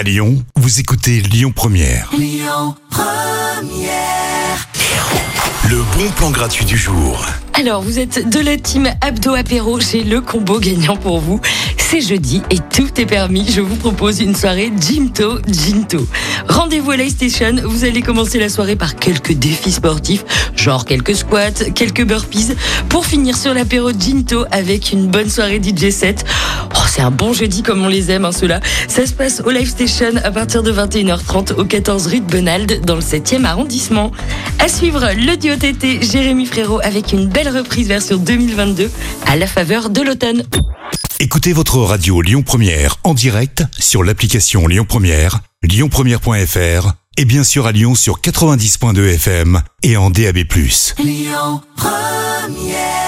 À Lyon, vous écoutez Lyon Première. Le bon plan gratuit du jour. Alors, vous êtes de la team Abdo Apéro, j'ai le combo gagnant pour vous. C'est jeudi et tout est permis. Je vous propose une soirée Jimto Ginto. Rendez-vous à Station. Vous allez commencer la soirée par quelques défis sportifs, genre quelques squats, quelques burpees, pour finir sur l'apéro Ginto avec une bonne soirée DJ set. C'est un bon jeudi comme on les aime, hein, ceux-là. Ça se passe au Live Station à partir de 21h30 au 14 rue de Bonald dans le 7e arrondissement. À suivre le duo TT Jérémy Frérot avec une belle reprise version 2022 à la faveur de l'automne. Écoutez votre radio Lyon Première en direct sur l'application Lyon Première, lyonpremière.fr et bien sûr à Lyon sur 90.2 FM et en DAB+. Lyon Première